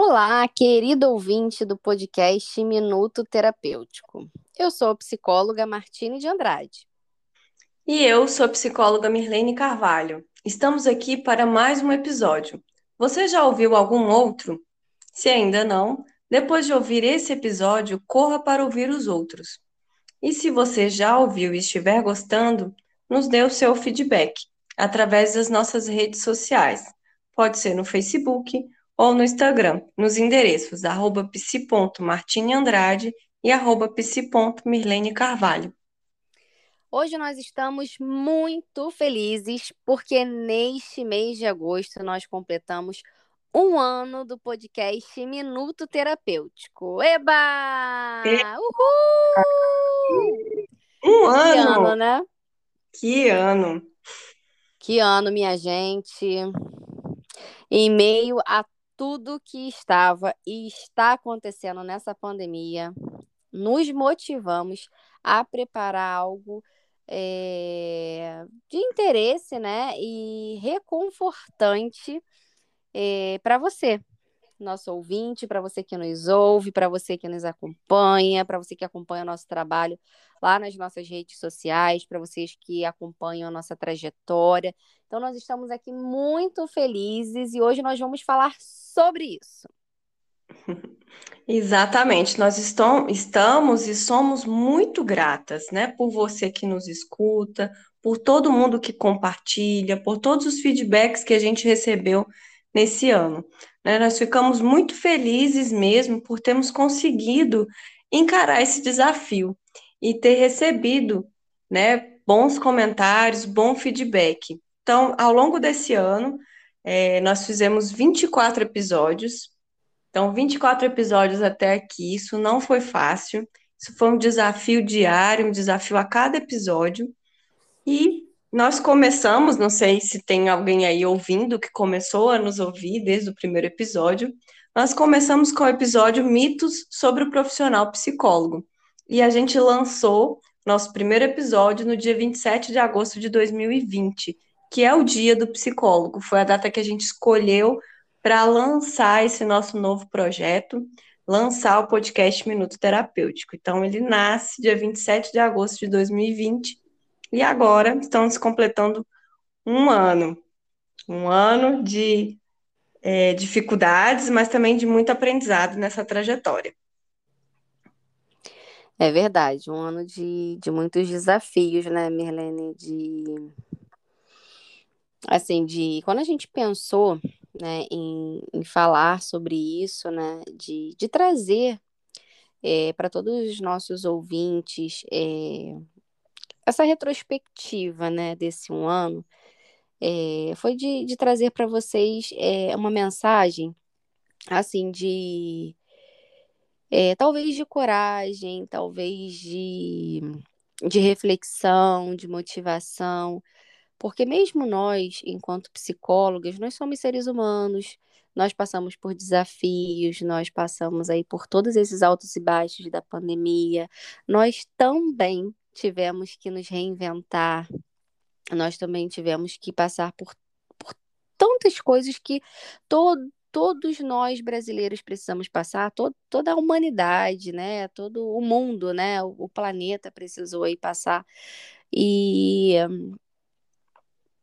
Olá, querido ouvinte do podcast Minuto Terapêutico. Eu sou a psicóloga Martine de Andrade. E eu sou a psicóloga Mirlene Carvalho. Estamos aqui para mais um episódio. Você já ouviu algum outro? Se ainda não, depois de ouvir esse episódio, corra para ouvir os outros. E se você já ouviu e estiver gostando, nos dê o seu feedback através das nossas redes sociais. Pode ser no Facebook ou no Instagram, nos endereços arroba psi.martineandrade e arroba psi.mirlene Carvalho. Hoje nós estamos muito felizes porque neste mês de agosto nós completamos um ano do podcast Minuto Terapêutico. Eba! Uhul! Um ano! Que ano, né? Que ano! Que ano, minha gente! Em meio a tudo que estava e está acontecendo nessa pandemia, nos motivamos a preparar algo é, de interesse, né, e reconfortante é, eh, para você, nosso ouvinte, para você que nos ouve, para você que nos acompanha, para você que acompanha o nosso trabalho lá nas nossas redes sociais, para vocês que acompanham a nossa trajetória. Então, nós estamos aqui muito felizes e hoje nós vamos falar sobre isso. Exatamente, nós estamos e somos muito gratas, né, por você que nos escuta, por todo mundo que compartilha, por todos os feedbacks que a gente recebeu nesse ano. Né? Nós ficamos muito felizes mesmo por termos conseguido encarar esse desafio e ter recebido né, bons comentários, bom feedback. Então, ao longo desse ano, é, nós fizemos 24 episódios. Então, 24 episódios até aqui, isso não foi fácil. Isso foi um desafio diário, um desafio a cada episódio. E nós começamos, não sei se tem alguém aí ouvindo que começou a nos ouvir desde o primeiro episódio. Nós começamos com o episódio Mitos sobre o Profissional Psicólogo e a gente lançou nosso primeiro episódio no dia 27 de agosto de 2020, que é o Dia do Psicólogo. Foi a data que a gente escolheu para lançar esse nosso novo projeto, lançar o podcast Minuto Terapêutico. Então, ele nasce dia 27 de agosto de 2020 e agora estamos completando um ano. Um ano de é, dificuldades, mas também de muito aprendizado nessa trajetória. É verdade, um ano de, de muitos desafios, né, Mirlene? De assim, de quando a gente pensou né, em, em falar sobre isso, né, de, de trazer é, para todos os nossos ouvintes é, essa retrospectiva né, desse um ano, é, foi de, de trazer para vocês é, uma mensagem assim de é, talvez de coragem, talvez de, de reflexão, de motivação, porque mesmo nós, enquanto psicólogas, nós somos seres humanos, nós passamos por desafios, nós passamos aí por todos esses altos e baixos da pandemia, nós também tivemos que nos reinventar, nós também tivemos que passar por, por tantas coisas que todo todos nós brasileiros precisamos passar, to toda a humanidade, né? Todo o mundo, né? O, o planeta precisou aí passar. E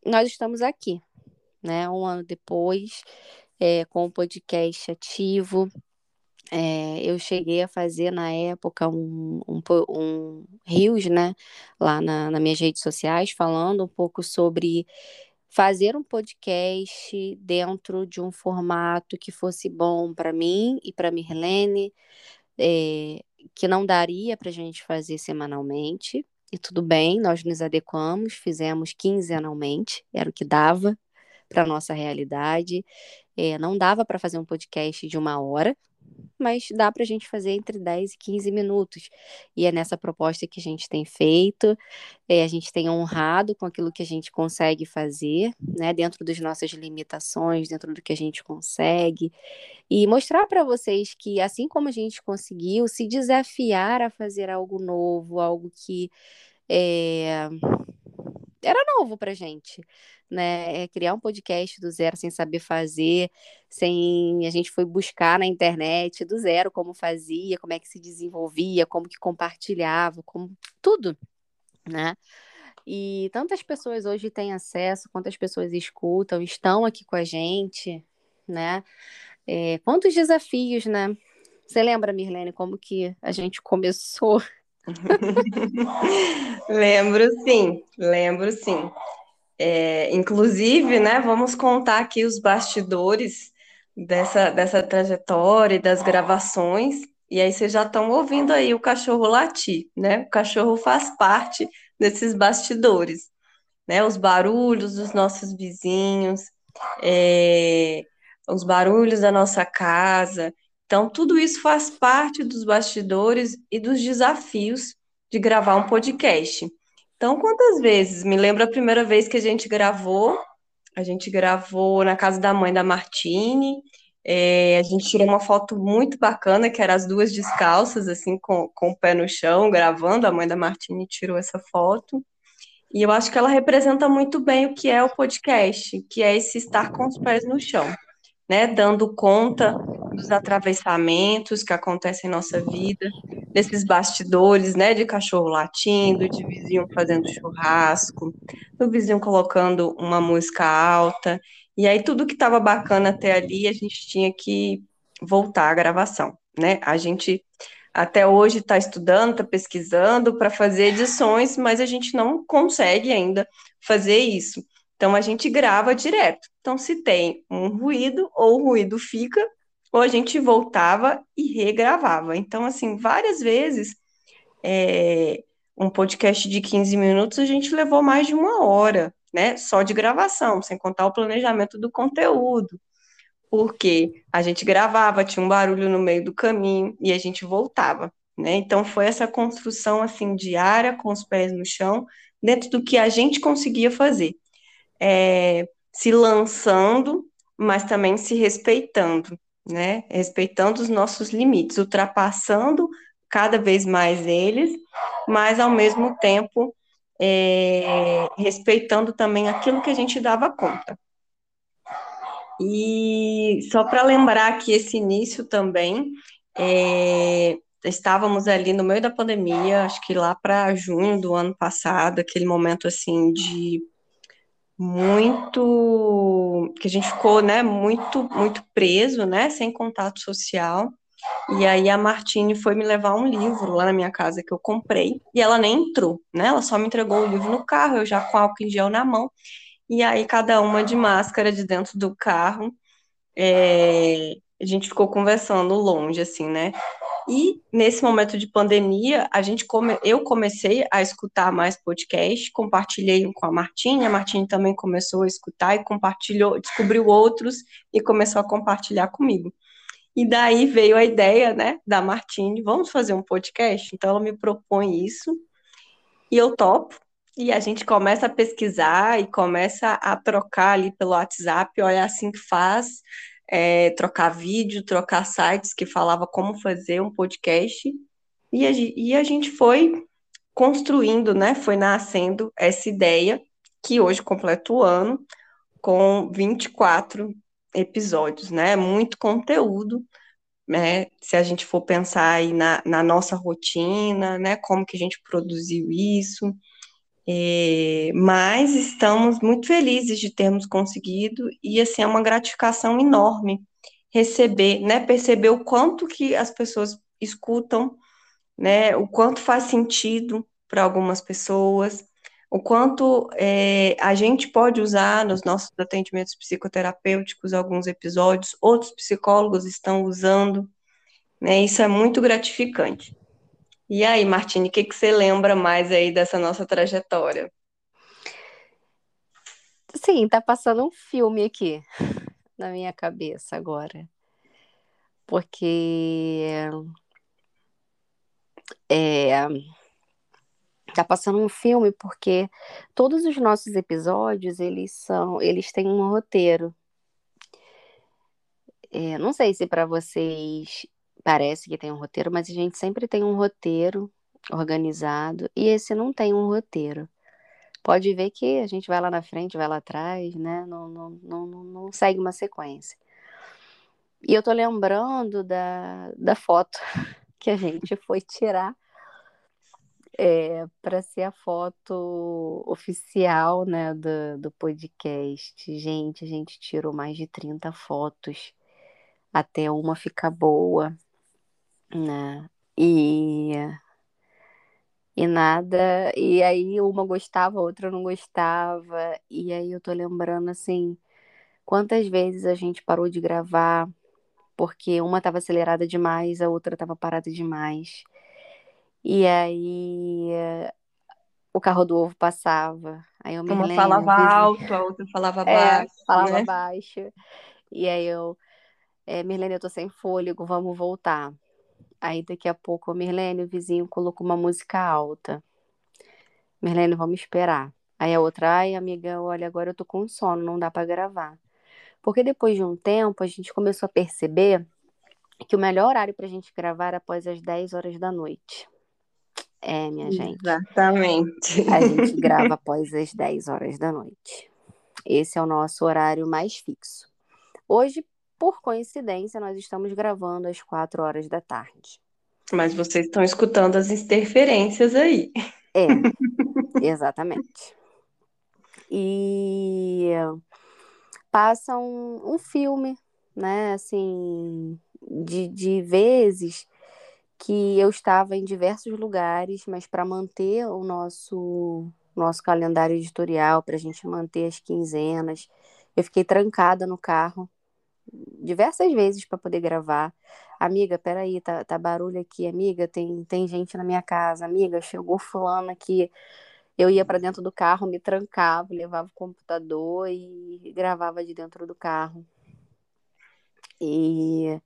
nós estamos aqui, né? Um ano depois, é, com o podcast ativo. É, eu cheguei a fazer na época um, um, um rios, né? Lá na, nas minhas redes sociais, falando um pouco sobre fazer um podcast dentro de um formato que fosse bom para mim e para Mirlene, é, que não daria para a gente fazer semanalmente. E tudo bem, nós nos adequamos, fizemos quinzenalmente, era o que dava para nossa realidade. É, não dava para fazer um podcast de uma hora, mas dá para a gente fazer entre 10 e 15 minutos. E é nessa proposta que a gente tem feito, é, a gente tem honrado com aquilo que a gente consegue fazer, né, dentro das nossas limitações, dentro do que a gente consegue, e mostrar para vocês que, assim como a gente conseguiu, se desafiar a fazer algo novo, algo que é, era novo pra gente, né? É criar um podcast do zero sem saber fazer, sem a gente foi buscar na internet do zero como fazia, como é que se desenvolvia, como que compartilhava, como tudo, né? E tantas pessoas hoje têm acesso, quantas pessoas escutam, estão aqui com a gente, né? É, quantos desafios, né? Você lembra, Mirlene, como que a gente começou? lembro sim, lembro sim. É, inclusive, né, vamos contar aqui os bastidores dessa, dessa trajetória e das gravações. E aí vocês já estão ouvindo aí o cachorro latir, né? O cachorro faz parte desses bastidores, né? Os barulhos dos nossos vizinhos, é, os barulhos da nossa casa. Então, tudo isso faz parte dos bastidores e dos desafios de gravar um podcast. Então, quantas vezes? Me lembro a primeira vez que a gente gravou. A gente gravou na casa da mãe da Martine. É, a gente tirou uma foto muito bacana, que era as duas descalças, assim, com, com o pé no chão, gravando. A mãe da Martine tirou essa foto. E eu acho que ela representa muito bem o que é o podcast, que é esse estar com os pés no chão né, dando conta dos atravessamentos que acontecem em nossa vida, desses bastidores, né, de cachorro latindo, de vizinho fazendo churrasco, do vizinho colocando uma música alta, e aí tudo que estava bacana até ali, a gente tinha que voltar à gravação, né? A gente até hoje está estudando, está pesquisando para fazer edições, mas a gente não consegue ainda fazer isso. Então a gente grava direto. Então, se tem um ruído, ou o ruído fica, ou a gente voltava e regravava. Então, assim, várias vezes, é, um podcast de 15 minutos, a gente levou mais de uma hora, né? Só de gravação, sem contar o planejamento do conteúdo. Porque a gente gravava, tinha um barulho no meio do caminho e a gente voltava, né? Então foi essa construção assim diária com os pés no chão, dentro do que a gente conseguia fazer é, se lançando, mas também se respeitando, né? Respeitando os nossos limites, ultrapassando cada vez mais eles, mas ao mesmo tempo é, respeitando também aquilo que a gente dava conta. E só para lembrar que esse início também, é, estávamos ali no meio da pandemia, acho que lá para junho do ano passado, aquele momento assim de muito que a gente ficou, né, muito muito preso, né, sem contato social. E aí a Martine foi me levar um livro lá na minha casa que eu comprei, e ela nem entrou, né? Ela só me entregou o livro no carro, eu já com álcool em gel na mão. E aí cada uma de máscara de dentro do carro. É, a gente ficou conversando longe assim, né? E nesse momento de pandemia, a gente come, eu comecei a escutar mais podcast, compartilhei com a Martinha, a Martinha também começou a escutar e compartilhou, descobriu outros e começou a compartilhar comigo. E daí veio a ideia, né, da Martine, vamos fazer um podcast? Então ela me propõe isso e eu topo. E a gente começa a pesquisar e começa a trocar ali pelo WhatsApp, olha assim que faz é, trocar vídeo, trocar sites que falava como fazer um podcast. E a, e a gente foi construindo, né? Foi nascendo essa ideia, que hoje completa o ano, com 24 episódios, né? Muito conteúdo, né? Se a gente for pensar aí na, na nossa rotina, né? Como que a gente produziu isso. É, mas estamos muito felizes de termos conseguido e assim é uma gratificação enorme receber, né, perceber o quanto que as pessoas escutam, né, o quanto faz sentido para algumas pessoas, o quanto é, a gente pode usar nos nossos atendimentos psicoterapêuticos alguns episódios, outros psicólogos estão usando, né, isso é muito gratificante. E aí, Martine, o que, que você lembra mais aí dessa nossa trajetória? Sim, tá passando um filme aqui na minha cabeça agora. Porque é, tá passando um filme porque todos os nossos episódios, eles são, eles têm um roteiro. É, não sei se para vocês parece que tem um roteiro, mas a gente sempre tem um roteiro organizado e esse não tem um roteiro, pode ver que a gente vai lá na frente, vai lá atrás, né? Não, não, não, não segue uma sequência. E eu tô lembrando da, da foto que a gente foi tirar é, para ser a foto oficial né, do, do podcast. Gente, a gente tirou mais de 30 fotos até uma ficar boa, né? E, e nada. E aí uma gostava, a outra não gostava. E aí eu tô lembrando assim, quantas vezes a gente parou de gravar porque uma estava acelerada demais, a outra estava parada demais. E aí o carro do ovo passava. Aí eu me Uma lembro, falava alto, a outra falava é, baixo. falava né? baixo. E aí eu, é, Mirlene, eu tô sem fôlego, vamos voltar. Aí daqui a pouco, Mirlene, o vizinho colocou uma música alta. Mirlene, vamos esperar. Aí a outra, ai, amiga, olha, agora eu tô com sono, não dá para gravar. Porque depois de um tempo, a gente começou a perceber que o melhor horário pra gente gravar era após as 10 horas da noite. É, minha gente. Exatamente. A gente grava após as 10 horas da noite. Esse é o nosso horário mais fixo. Hoje, por coincidência, nós estamos gravando às 4 horas da tarde. Mas vocês estão escutando as interferências aí. É, exatamente. E passa um, um filme, né? Assim, de, de vezes que eu estava em diversos lugares, mas para manter o nosso nosso calendário editorial, para a gente manter as quinzenas, eu fiquei trancada no carro diversas vezes para poder gravar. Amiga, peraí, tá, tá barulho aqui, amiga, tem, tem gente na minha casa, amiga, chegou fulano aqui. Eu ia para dentro do carro, me trancava, levava o computador e gravava de dentro do carro. E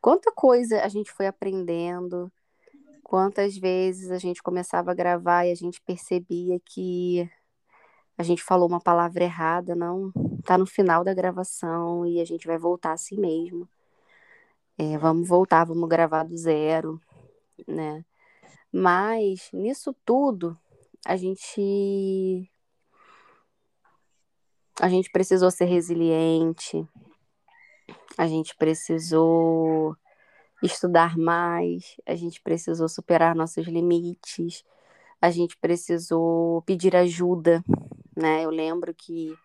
quanta coisa a gente foi aprendendo, quantas vezes a gente começava a gravar e a gente percebia que a gente falou uma palavra errada, não, tá no final da gravação e a gente vai voltar assim mesmo. É, vamos voltar, vamos gravar do zero, né? Mas nisso tudo a gente a gente precisou ser resiliente, a gente precisou estudar mais, a gente precisou superar nossos limites, a gente precisou pedir ajuda, né? Eu lembro que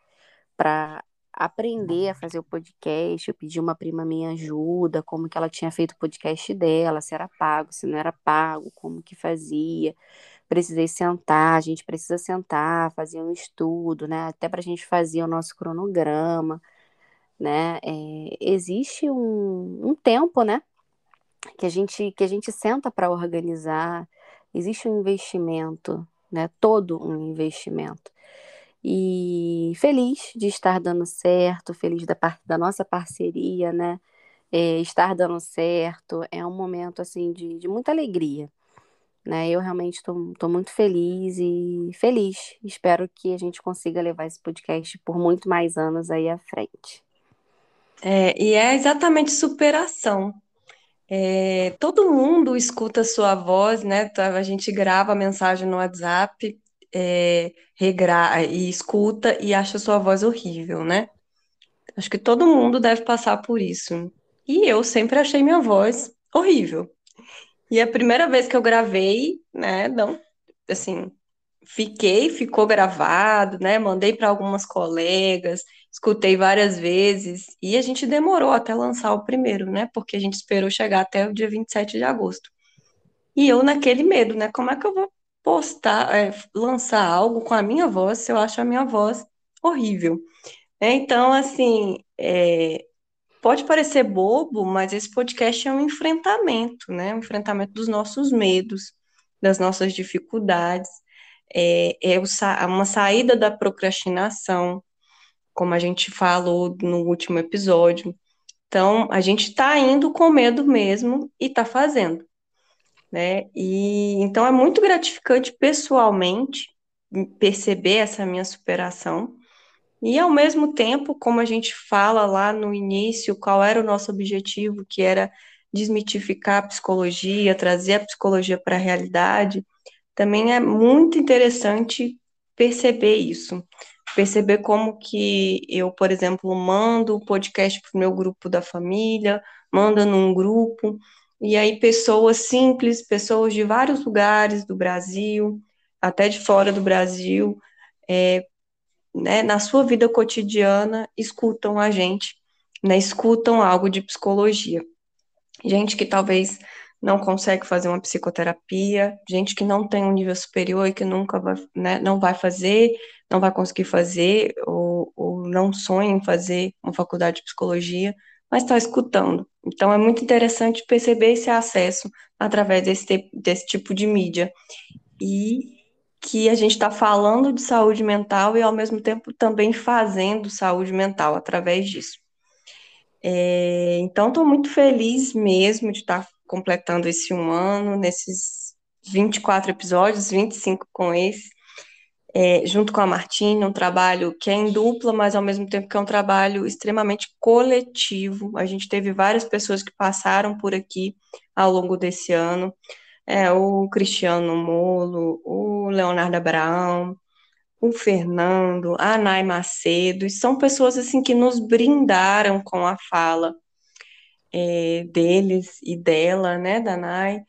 para aprender a fazer o podcast, eu pedi uma prima minha ajuda, como que ela tinha feito o podcast dela, se era pago, se não era pago, como que fazia. Precisei sentar, a gente precisa sentar, fazer um estudo, né? Até para a gente fazer o nosso cronograma né? É, existe um, um tempo, né? Que a gente, que a gente senta para organizar, existe um investimento, né? Todo um investimento. E feliz de estar dando certo, feliz da, par da nossa parceria, né? É, estar dando certo é um momento assim de, de muita alegria. Né? Eu realmente estou muito feliz e feliz. Espero que a gente consiga levar esse podcast por muito mais anos aí à frente. É, e é exatamente superação. É, todo mundo escuta a sua voz, né? Tá, a gente grava a mensagem no WhatsApp, é, regra e escuta e acha sua voz horrível, né? Acho que todo mundo deve passar por isso. E eu sempre achei minha voz horrível. E a primeira vez que eu gravei, né? Não, assim, fiquei, ficou gravado, né? Mandei para algumas colegas, escutei várias vezes e a gente demorou até lançar o primeiro, né? Porque a gente esperou chegar até o dia 27 de agosto. E eu naquele medo, né? Como é que eu vou postar, é, lançar algo com a minha voz se eu acho a minha voz horrível? É, então, assim, é, pode parecer bobo, mas esse podcast é um enfrentamento, né? Um enfrentamento dos nossos medos, das nossas dificuldades é, é uma saída da procrastinação, como a gente falou no último episódio. Então, a gente está indo com medo mesmo e está fazendo. Né? E então é muito gratificante pessoalmente perceber essa minha superação. E ao mesmo tempo, como a gente fala lá no início, qual era o nosso objetivo, que era desmitificar a psicologia, trazer a psicologia para a realidade, também é muito interessante perceber isso. Perceber como que eu, por exemplo, mando o podcast para o meu grupo da família, manda num grupo, e aí pessoas simples, pessoas de vários lugares do Brasil, até de fora do Brasil, é, né, na sua vida cotidiana, escutam a gente, né, escutam algo de psicologia. Gente que talvez não consegue fazer uma psicoterapia, gente que não tem um nível superior e que nunca vai, né, não vai fazer, não vai conseguir fazer, ou, ou não sonha em fazer uma faculdade de psicologia, mas está escutando. Então é muito interessante perceber esse acesso através desse, desse tipo de mídia. E que a gente está falando de saúde mental e ao mesmo tempo também fazendo saúde mental através disso. É, então, estou muito feliz mesmo de estar tá completando esse um ano, nesses 24 episódios, 25 com esse, é, junto com a Martina, um trabalho que é em dupla, mas ao mesmo tempo que é um trabalho extremamente coletivo. A gente teve várias pessoas que passaram por aqui ao longo desse ano. É, o Cristiano Molo, o Leonardo Abraão, o Fernando, a Nay Macedo, e são pessoas assim que nos brindaram com a fala é, deles e dela, né, da Nay.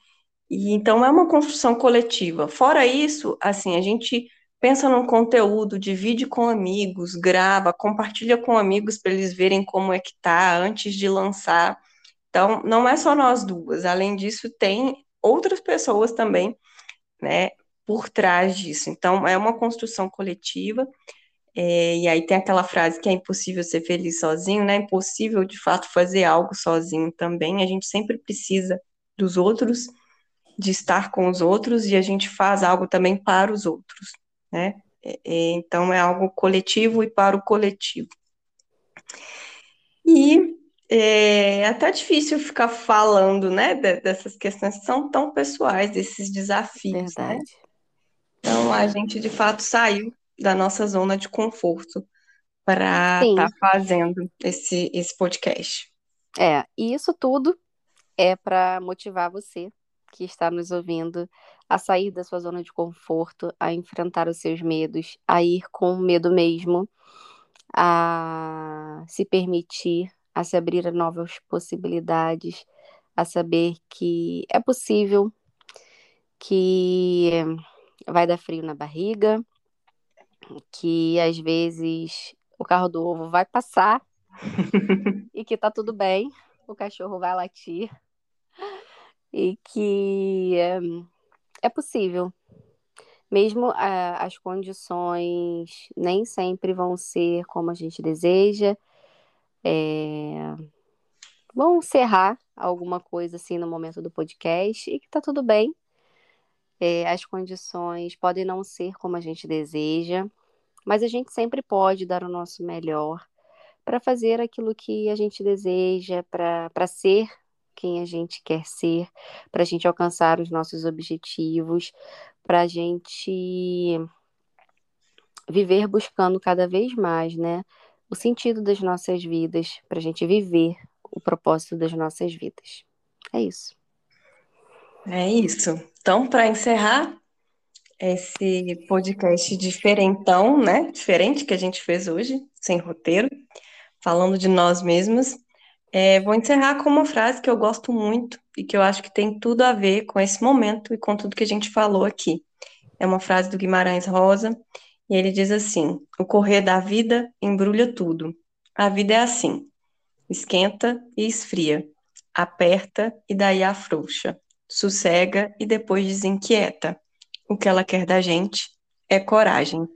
E então é uma construção coletiva. Fora isso, assim, a gente pensa num conteúdo, divide com amigos, grava, compartilha com amigos para eles verem como é que tá antes de lançar. Então, não é só nós duas. Além disso, tem outras pessoas também, né, por trás disso. Então, é uma construção coletiva. É, e aí tem aquela frase que é impossível ser feliz sozinho, né? Impossível de fato fazer algo sozinho também. A gente sempre precisa dos outros, de estar com os outros, e a gente faz algo também para os outros, né? É, é então é algo coletivo e para o coletivo. E é até difícil ficar falando, né, dessas questões que são tão pessoais, desses desafios, né? Verdade. né? Então, a gente de fato saiu da nossa zona de conforto para estar tá fazendo esse, esse podcast. É, e isso tudo é para motivar você que está nos ouvindo a sair da sua zona de conforto, a enfrentar os seus medos, a ir com medo mesmo, a se permitir, a se abrir a novas possibilidades, a saber que é possível, que vai dar frio na barriga, que às vezes o carro do ovo vai passar e que tá tudo bem, o cachorro vai latir e que é, possível. Mesmo uh, as condições nem sempre vão ser como a gente deseja, é, vão encerrar alguma coisa assim no momento do podcast e que tá tudo bem. É, as condições podem não ser como a gente deseja, mas a gente sempre pode dar o nosso melhor para fazer aquilo que a gente deseja, para ser quem a gente quer ser, para a gente alcançar os nossos objetivos, para a gente viver buscando cada vez mais, né, o sentido das nossas vidas, para a gente viver o propósito das nossas vidas. É isso. É isso. Então, para encerrar esse podcast diferentão, né? Diferente que a gente fez hoje, sem roteiro, falando de nós mesmos, é, vou encerrar com uma frase que eu gosto muito e que eu acho que tem tudo a ver com esse momento e com tudo que a gente falou aqui. É uma frase do Guimarães Rosa, e ele diz assim: O correr da vida embrulha tudo. A vida é assim: esquenta e esfria, aperta e daí afrouxa sossega e depois desinquieta. O que ela quer da gente é coragem.